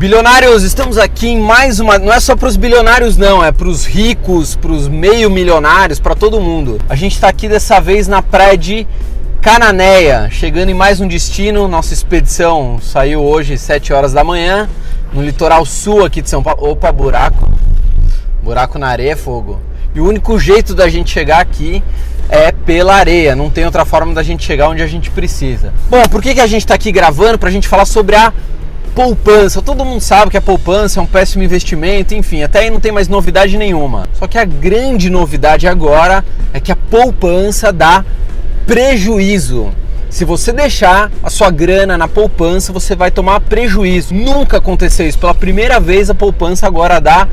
Bilionários, estamos aqui em mais uma. Não é só para os bilionários, não, é para os ricos, para os meio milionários, para todo mundo. A gente está aqui dessa vez na praia de Cananéia, chegando em mais um destino. Nossa expedição saiu hoje às 7 horas da manhã, no litoral sul aqui de São Paulo. Opa, buraco. Buraco na areia, fogo. E o único jeito da gente chegar aqui é pela areia, não tem outra forma da gente chegar onde a gente precisa. Bom, por que, que a gente está aqui gravando? Para a gente falar sobre a poupança. Todo mundo sabe que a poupança é um péssimo investimento, enfim, até aí não tem mais novidade nenhuma. Só que a grande novidade agora é que a poupança dá prejuízo. Se você deixar a sua grana na poupança, você vai tomar prejuízo. Nunca aconteceu isso. Pela primeira vez, a poupança agora dá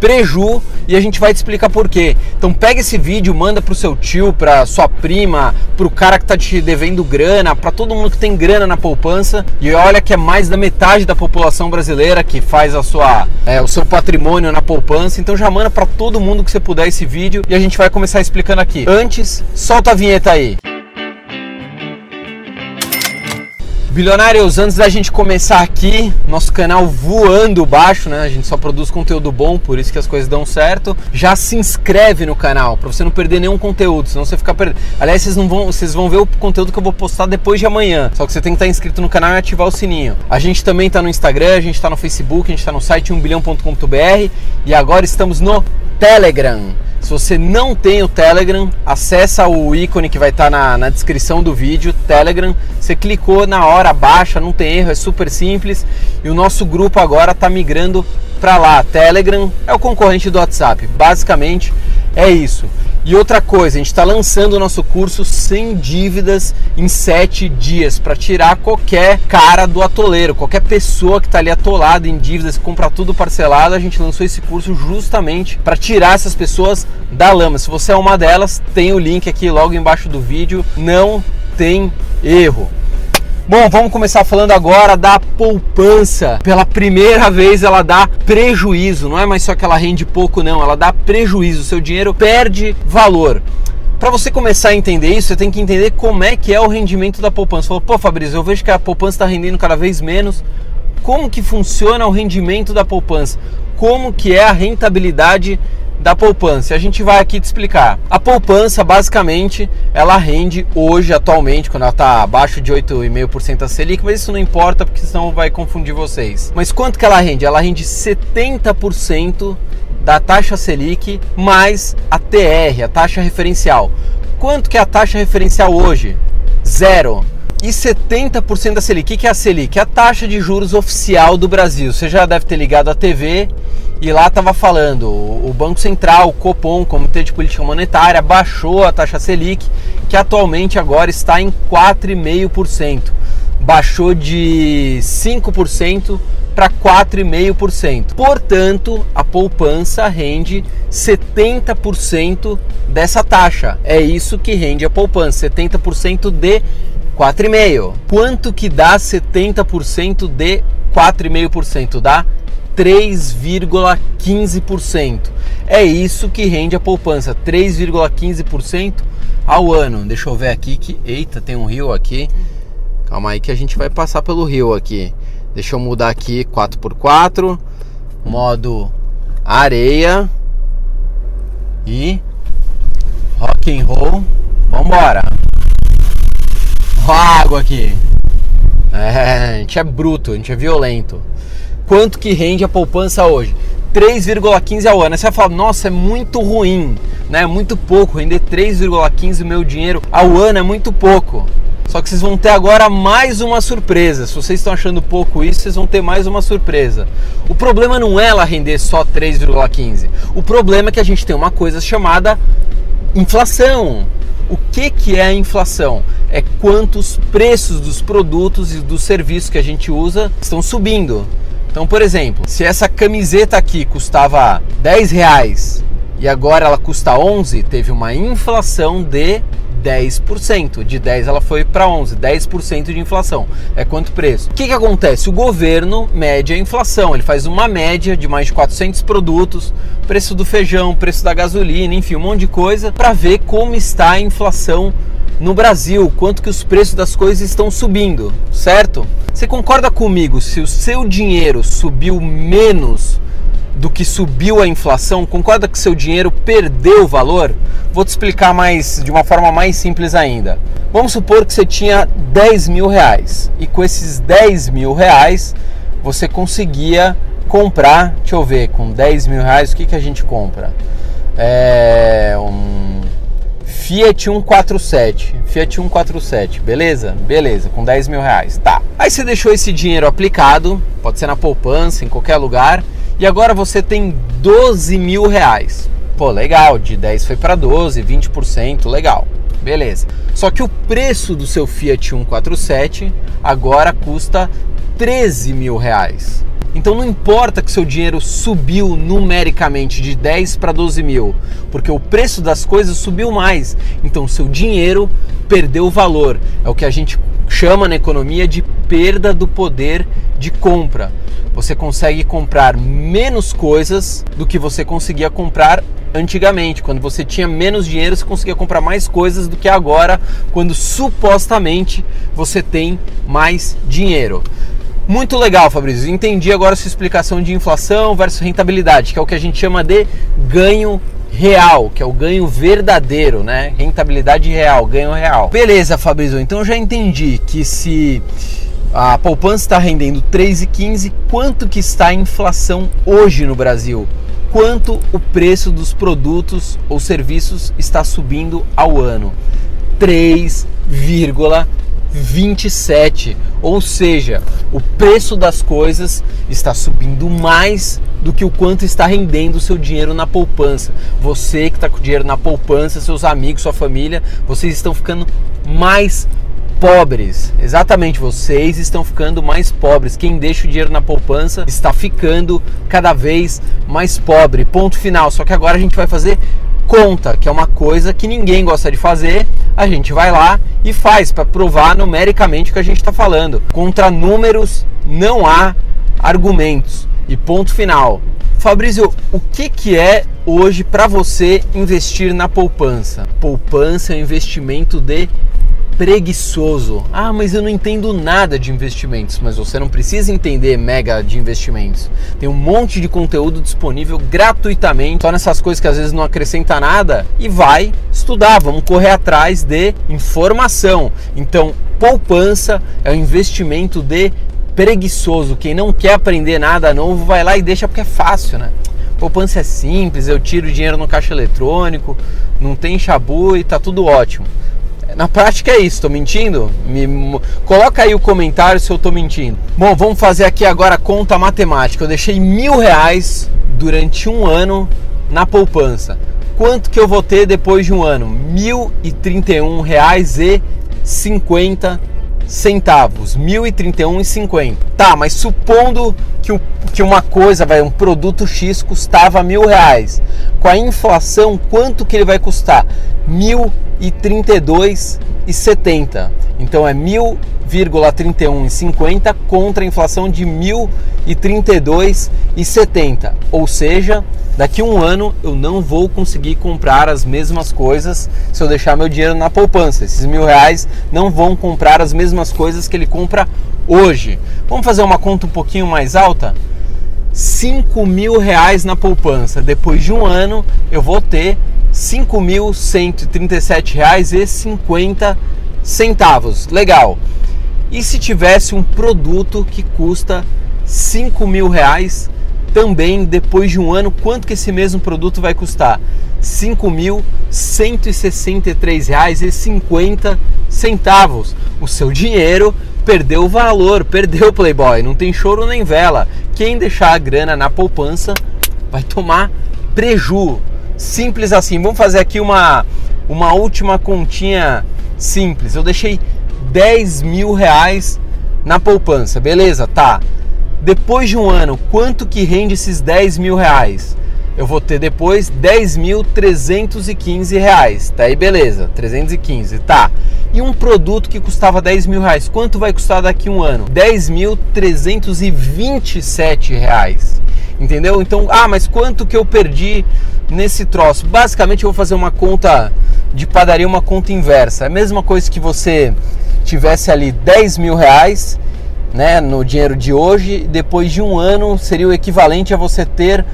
preju e a gente vai te explicar por quê. Então pega esse vídeo, manda pro seu tio, pra sua prima, pro cara que tá te devendo grana, para todo mundo que tem grana na poupança. E olha que é mais da metade da população brasileira que faz a sua, é, o seu patrimônio na poupança. Então já manda para todo mundo que você puder esse vídeo e a gente vai começar explicando aqui. Antes, solta a vinheta aí. Bilionários, antes da gente começar aqui, nosso canal voando baixo, né? A gente só produz conteúdo bom, por isso que as coisas dão certo. Já se inscreve no canal para você não perder nenhum conteúdo, senão você fica perdendo. Aliás, vocês não vão, vocês vão ver o conteúdo que eu vou postar depois de amanhã. Só que você tem que estar inscrito no canal e ativar o sininho. A gente também está no Instagram, a gente está no Facebook, a gente está no site 1bilhão.com.br e agora estamos no Telegram. Se você não tem o Telegram, acessa o ícone que vai estar na, na, descrição do vídeo, Telegram. Você clicou na hora, baixa, não tem erro, é super simples. E o nosso grupo agora está migrando para lá. Telegram é o concorrente do WhatsApp. Basicamente é isso. E outra coisa, a gente está lançando o nosso curso sem dívidas em 7 dias para tirar qualquer cara do atoleiro, qualquer pessoa que está ali atolada em dívidas, compra tudo parcelado. A gente lançou esse curso justamente para tirar essas pessoas da lama. Se você é uma delas, tem o link aqui logo embaixo do vídeo. Não tem erro. Bom, vamos começar falando agora da poupança. Pela primeira vez ela dá prejuízo, não é mais só que ela rende pouco, não, ela dá prejuízo, seu dinheiro perde valor. Para você começar a entender isso, você tem que entender como é que é o rendimento da poupança. Você falou, pô, Fabrício, eu vejo que a poupança está rendendo cada vez menos. Como que funciona o rendimento da poupança? Como que é a rentabilidade da poupança. A gente vai aqui te explicar. A poupança, basicamente, ela rende hoje, atualmente, quando ela está abaixo de 8,5% a Selic, mas isso não importa porque senão vai confundir vocês. Mas quanto que ela rende? Ela rende 70% da taxa Selic mais a TR, a taxa referencial. Quanto que é a taxa referencial hoje? Zero e 70% da Selic. O que é a Selic? É a taxa de juros oficial do Brasil. Você já deve ter ligado a TV e lá estava falando, o Banco Central, o Copom, Comitê de Política Monetária, baixou a taxa Selic, que atualmente agora está em 4,5%. Baixou de 5% para 4,5%. Portanto, a poupança rende 70% dessa taxa. É isso que rende a poupança, 70% de 4,5%. Quanto que dá 70% de 4,5%? Dá 3,15%. É isso que rende a poupança, 3,15% ao ano. Deixa eu ver aqui que. Eita, tem um rio aqui. Calma aí que a gente vai passar pelo rio aqui. Deixa eu mudar aqui 4x4, modo areia e rock and roll. Vambora! Ó a água aqui. É, a gente é bruto, a gente é violento quanto que rende a poupança hoje? 3,15 ao ano. você vai falar, nossa, é muito ruim, né? É muito pouco. Render 3,15 o meu dinheiro ao ano é muito pouco. Só que vocês vão ter agora mais uma surpresa. Se vocês estão achando pouco isso, vocês vão ter mais uma surpresa. O problema não é ela render só 3,15. O problema é que a gente tem uma coisa chamada inflação. O que, que é a inflação? É quantos preços dos produtos e dos serviços que a gente usa estão subindo. Então, por exemplo, se essa camiseta aqui custava 10 reais e agora ela custa 11, teve uma inflação de 10%. De 10 ela foi para 11, 10% de inflação. É quanto preço? O que, que acontece? O governo mede a inflação, ele faz uma média de mais de 400 produtos, preço do feijão, preço da gasolina, enfim, um monte de coisa, para ver como está a inflação no Brasil, quanto que os preços das coisas estão subindo, certo? Você concorda comigo se o seu dinheiro subiu menos do que subiu a inflação? Concorda que seu dinheiro perdeu valor? Vou te explicar mais de uma forma mais simples ainda. Vamos supor que você tinha 10 mil reais e com esses 10 mil reais você conseguia comprar, deixa eu ver, com 10 mil reais o que, que a gente compra? É um Fiat 147. Fiat 147, beleza? Beleza, com 10 mil reais. Tá. Aí você deixou esse dinheiro aplicado, pode ser na poupança, em qualquer lugar, e agora você tem 12 mil reais. Pô, legal, de 10 foi para 12, 20%, legal. Beleza. Só que o preço do seu Fiat 147 agora custa 13 mil reais. Então não importa que seu dinheiro subiu numericamente de 10 para 12 mil, porque o preço das coisas subiu mais. Então seu dinheiro perdeu valor. É o que a gente chama na economia de perda do poder de compra. Você consegue comprar menos coisas do que você conseguia comprar antigamente. Quando você tinha menos dinheiro, você conseguia comprar mais coisas do que agora, quando supostamente você tem mais dinheiro. Muito legal, Fabrício. Entendi agora a sua explicação de inflação versus rentabilidade, que é o que a gente chama de ganho real, que é o ganho verdadeiro, né? Rentabilidade real, ganho real. Beleza, Fabrício. Então já entendi que se a poupança está rendendo 3,15, quanto que está a inflação hoje no Brasil? Quanto o preço dos produtos ou serviços está subindo ao ano? 3,15 27, ou seja, o preço das coisas está subindo mais do que o quanto está rendendo o seu dinheiro na poupança. Você que está com dinheiro na poupança, seus amigos, sua família, vocês estão ficando mais pobres. Exatamente, vocês estão ficando mais pobres. Quem deixa o dinheiro na poupança está ficando cada vez mais pobre. Ponto final. Só que agora a gente vai fazer conta, que é uma coisa que ninguém gosta de fazer, a gente vai lá e faz para provar numericamente o que a gente está falando. Contra números não há argumentos. E ponto final. Fabrício, o que, que é hoje para você investir na poupança? Poupança é um investimento de preguiçoso. Ah, mas eu não entendo nada de investimentos. Mas você não precisa entender mega de investimentos. Tem um monte de conteúdo disponível gratuitamente, só nessas coisas que às vezes não acrescenta nada. E vai estudar, vamos correr atrás de informação. Então, poupança é um investimento de preguiçoso. Quem não quer aprender nada novo vai lá e deixa porque é fácil, né? Poupança é simples, eu tiro dinheiro no caixa eletrônico, não tem chabu e tá tudo ótimo. Na prática é isso, tô mentindo? Me, coloca aí o comentário se eu tô mentindo. Bom, vamos fazer aqui agora conta matemática. Eu deixei mil reais durante um ano na poupança. Quanto que eu vou ter depois de um ano? Mil e trinta e um reais e cinquenta centavos, 1.031,50. Tá, mas supondo que, o, que uma coisa, vai, um produto X custava mil reais, com a inflação, quanto que ele vai custar? 1.032,70. Então é 1.031,50 contra a inflação de 1.032,70. Ou seja, daqui um ano eu não vou conseguir comprar as mesmas coisas se eu deixar meu dinheiro na poupança. Esses mil reais não vão comprar as mesmas coisas que ele compra hoje. Vamos fazer uma conta um pouquinho mais alta? 5 mil reais na poupança. Depois de um ano eu vou ter R$ 5.137,50 centavos. Legal. E se tivesse um produto que custa 5 mil reais também depois de um ano, quanto que esse mesmo produto vai custar? R$ 5.163,50 centavos. O seu dinheiro perdeu o valor, perdeu o Playboy, não tem choro nem vela. Quem deixar a grana na poupança vai tomar preju. Simples assim. Vamos fazer aqui uma, uma última continha simples. Eu deixei 10 mil reais na poupança, beleza? Tá. Depois de um ano, quanto que rende esses 10 mil reais? Eu vou ter depois 10.315 reais. Tá aí, beleza. 315, tá. E um produto que custava 10 mil reais, quanto vai custar daqui a um ano? 10.327 reais. Entendeu? Então, ah, mas quanto que eu perdi nesse troço? Basicamente, eu vou fazer uma conta de padaria uma conta inversa. É a mesma coisa que você tivesse ali 10 mil reais né, no dinheiro de hoje, depois de um ano seria o equivalente a você ter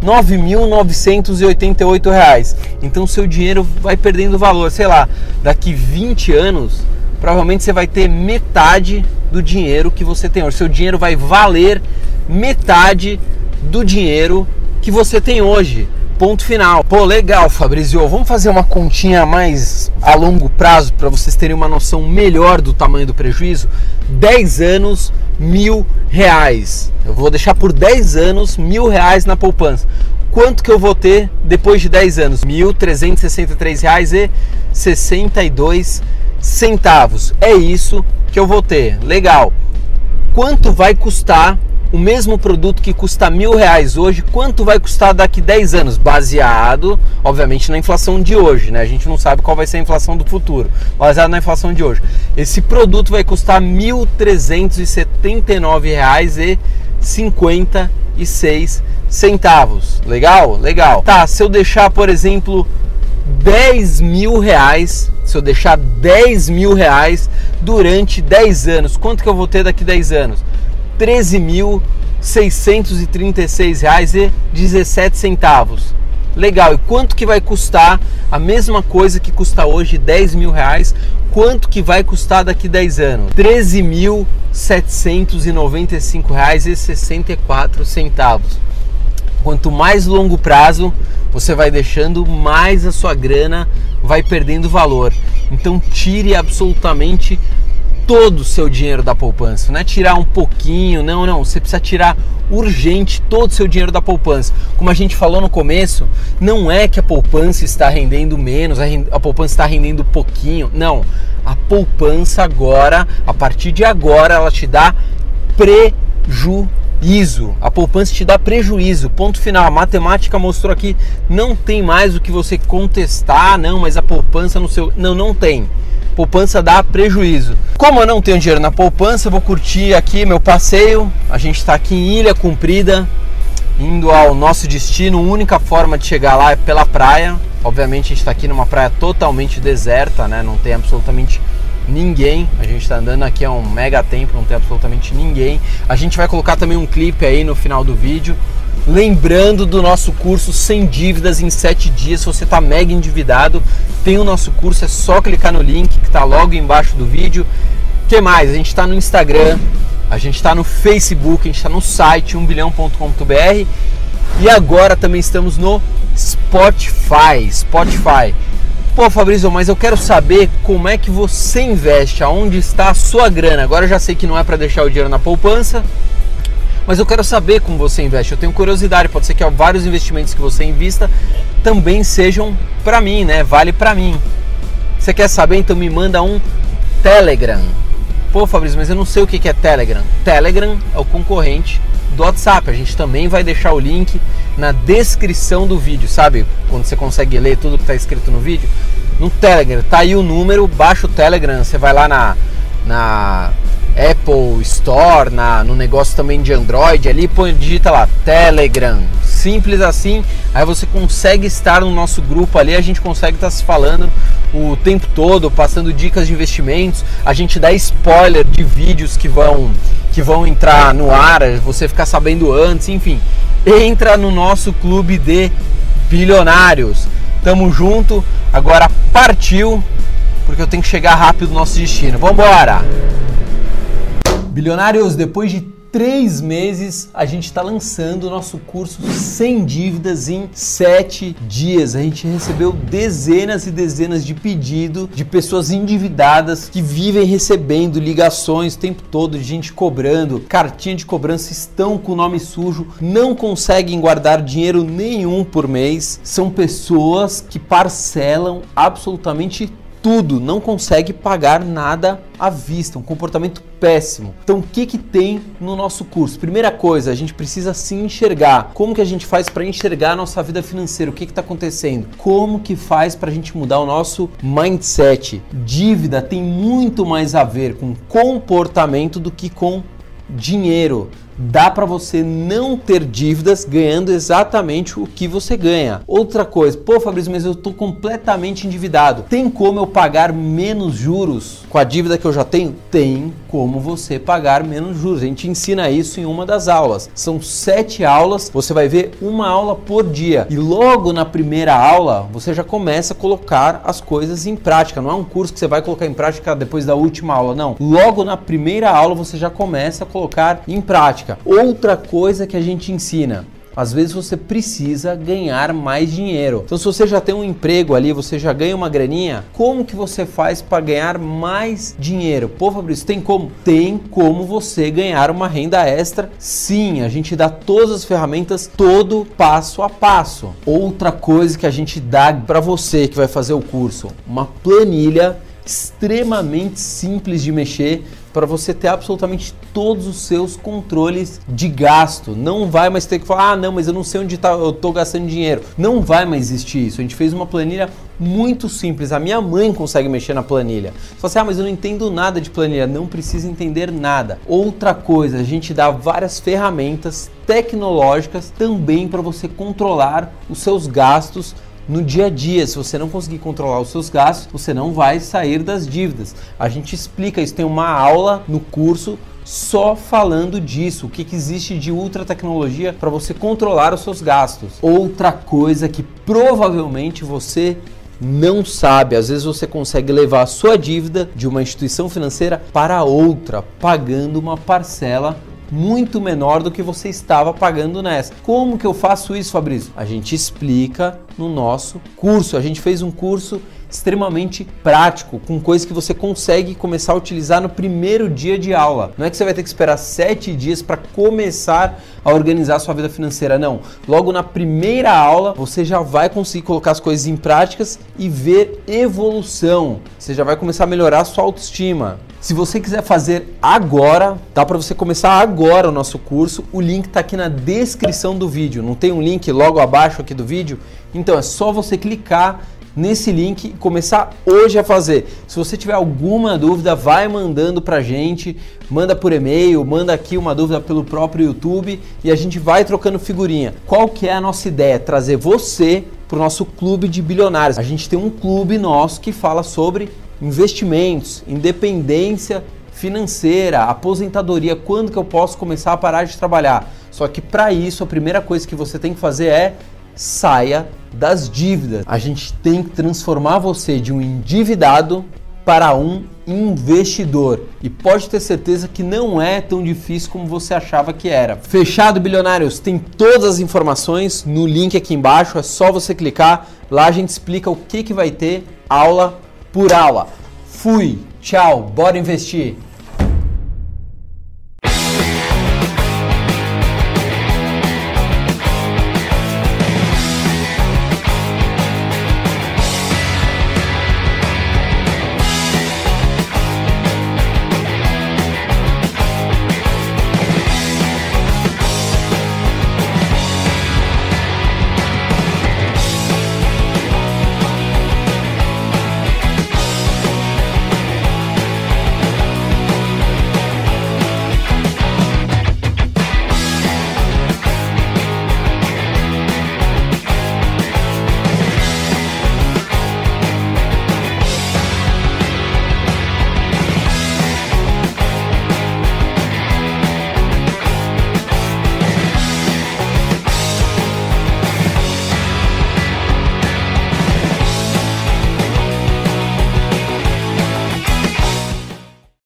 R$ 9.988. Então seu dinheiro vai perdendo valor. Sei lá, daqui 20 anos, provavelmente você vai ter metade do dinheiro que você tem hoje. Seu dinheiro vai valer metade do dinheiro que você tem hoje. Ponto final. Pô, legal, Fabrizio. Vamos fazer uma continha mais a longo prazo para vocês terem uma noção melhor do tamanho do prejuízo. 10 anos, mil reais. Eu vou deixar por 10 anos mil reais na poupança. Quanto que eu vou ter depois de 10 anos? R$ 1.363,62 centavos. É isso que eu vou ter. Legal. Quanto vai custar o mesmo produto que custa mil reais hoje, quanto vai custar daqui 10 anos? Baseado, obviamente, na inflação de hoje, né? A gente não sabe qual vai ser a inflação do futuro, baseado na inflação de hoje. Esse produto vai custar R$ 1.379,56 centavos. Legal? Legal. Tá, se eu deixar, por exemplo, 10 mil reais, se eu deixar 10 mil reais durante 10 anos, quanto que eu vou ter daqui 10 anos? 13.636 reais e 17 centavos. Legal, e quanto que vai custar a mesma coisa que custa hoje 10 mil reais? Quanto que vai custar daqui 10 anos? 13.795 reais e 64 centavos. Quanto mais longo prazo você vai deixando, mais a sua grana vai perdendo valor. Então tire absolutamente todo o seu dinheiro da poupança, não é tirar um pouquinho, não, não, você precisa tirar urgente todo o seu dinheiro da poupança. Como a gente falou no começo, não é que a poupança está rendendo menos, a poupança está rendendo pouquinho, não. A poupança agora, a partir de agora, ela te dá prejuízo. A poupança te dá prejuízo. Ponto final. A matemática mostrou aqui, não tem mais o que você contestar, não, mas a poupança no seu, não, não tem poupança dá prejuízo. Como eu não tenho dinheiro na poupança, vou curtir aqui meu passeio. A gente está aqui em Ilha Comprida, indo ao nosso destino. A única forma de chegar lá é pela praia. Obviamente a gente está aqui numa praia totalmente deserta, né? Não tem absolutamente ninguém. A gente está andando aqui há um mega tempo, não tem absolutamente ninguém. A gente vai colocar também um clipe aí no final do vídeo Lembrando do nosso curso sem dívidas em 7 dias. Se você está mega endividado, tem o nosso curso, é só clicar no link que está logo embaixo do vídeo. Que mais? A gente está no Instagram, a gente está no Facebook, a gente está no site 1bilhão.com.br e agora também estamos no Spotify. Spotify. Pô, Fabrício, mas eu quero saber como é que você investe, aonde está a sua grana. Agora eu já sei que não é para deixar o dinheiro na poupança, mas eu quero saber como você investe. Eu tenho curiosidade, pode ser que vários investimentos que você invista também sejam para mim, né? Vale para mim. Você quer saber? Então me manda um Telegram. Pô, Fabrício, mas eu não sei o que é Telegram. Telegram é o concorrente do WhatsApp. A gente também vai deixar o link na descrição do vídeo, sabe? Quando você consegue ler tudo que está escrito no vídeo. No Telegram, tá aí o número, baixa o Telegram, você vai lá na, na Apple Store, na, no negócio também de Android, ali põe, digita lá Telegram, simples assim, aí você consegue estar no nosso grupo ali, a gente consegue estar se falando o tempo todo, passando dicas de investimentos, a gente dá spoiler de vídeos que vão que vão entrar no ar, você ficar sabendo antes, enfim, entra no nosso clube de bilionários. Tamo junto, agora partiu, porque eu tenho que chegar rápido no nosso destino. Vambora! Bilionários, depois de três meses a gente está lançando o nosso curso sem dívidas em sete dias. A gente recebeu dezenas e dezenas de pedidos de pessoas endividadas que vivem recebendo ligações o tempo todo de gente cobrando, cartinha de cobrança, estão com o nome sujo, não conseguem guardar dinheiro nenhum por mês. São pessoas que parcelam absolutamente tudo, não consegue pagar nada à vista, um comportamento péssimo. Então, o que que tem no nosso curso? Primeira coisa, a gente precisa se enxergar. Como que a gente faz para enxergar a nossa vida financeira? O que que está acontecendo? Como que faz para a gente mudar o nosso mindset? Dívida tem muito mais a ver com comportamento do que com dinheiro. Dá para você não ter dívidas ganhando exatamente o que você ganha. Outra coisa, pô, Fabrício, mas eu tô completamente endividado. Tem como eu pagar menos juros com a dívida que eu já tenho? Tem como você pagar menos juros. A gente ensina isso em uma das aulas. São sete aulas, você vai ver uma aula por dia. E logo na primeira aula, você já começa a colocar as coisas em prática. Não é um curso que você vai colocar em prática depois da última aula, não. Logo na primeira aula, você já começa a colocar em prática. Outra coisa que a gente ensina, às vezes você precisa ganhar mais dinheiro. Então, se você já tem um emprego ali, você já ganha uma graninha, como que você faz para ganhar mais dinheiro? Pô, Fabrício, tem como? Tem como você ganhar uma renda extra? Sim, a gente dá todas as ferramentas, todo passo a passo. Outra coisa que a gente dá para você que vai fazer o curso, uma planilha extremamente simples de mexer para você ter absolutamente todos os seus controles de gasto. Não vai mais ter que falar, ah, não, mas eu não sei onde tá, eu estou gastando dinheiro. Não vai mais existir isso. A gente fez uma planilha muito simples. A minha mãe consegue mexer na planilha. Fala assim, ah, mas eu não entendo nada de planilha. Não precisa entender nada. Outra coisa, a gente dá várias ferramentas tecnológicas também para você controlar os seus gastos no dia a dia. Se você não conseguir controlar os seus gastos, você não vai sair das dívidas. A gente explica isso, tem uma aula no curso só falando disso, o que, existe de ultra tecnologia para você controlar os seus gastos. Outra coisa que provavelmente você não sabe, às vezes você consegue levar a sua dívida de uma instituição financeira para outra, pagando uma parcela muito menor do que você estava pagando nessa. Como que eu faço isso, Fabrício? A gente explica no nosso curso. A gente fez um curso extremamente prático, com coisas que você consegue começar a utilizar no primeiro dia de aula. Não é que você vai ter que esperar sete dias para começar a organizar a sua vida financeira, não. Logo na primeira aula você já vai conseguir colocar as coisas em práticas e ver evolução. Você já vai começar a melhorar a sua autoestima. Se você quiser fazer agora, dá para você começar agora o nosso curso. O link está aqui na descrição do vídeo. Não tem um link logo abaixo aqui do vídeo? Então é só você clicar nesse link e começar hoje a fazer. Se você tiver alguma dúvida, vai mandando pra gente, manda por e-mail, manda aqui uma dúvida pelo próprio YouTube e a gente vai trocando figurinha. Qual que é a nossa ideia? Trazer você para o nosso clube de bilionários. A gente tem um clube nosso que fala sobre investimentos, independência financeira, aposentadoria, quando que eu posso começar a parar de trabalhar. Só que para isso a primeira coisa que você tem que fazer é saia das dívidas. A gente tem que transformar você de um endividado para um investidor. E pode ter certeza que não é tão difícil como você achava que era. Fechado, bilionários? Tem todas as informações no link aqui embaixo, é só você clicar. Lá a gente explica o que, que vai ter aula por aula. Fui, tchau, bora investir!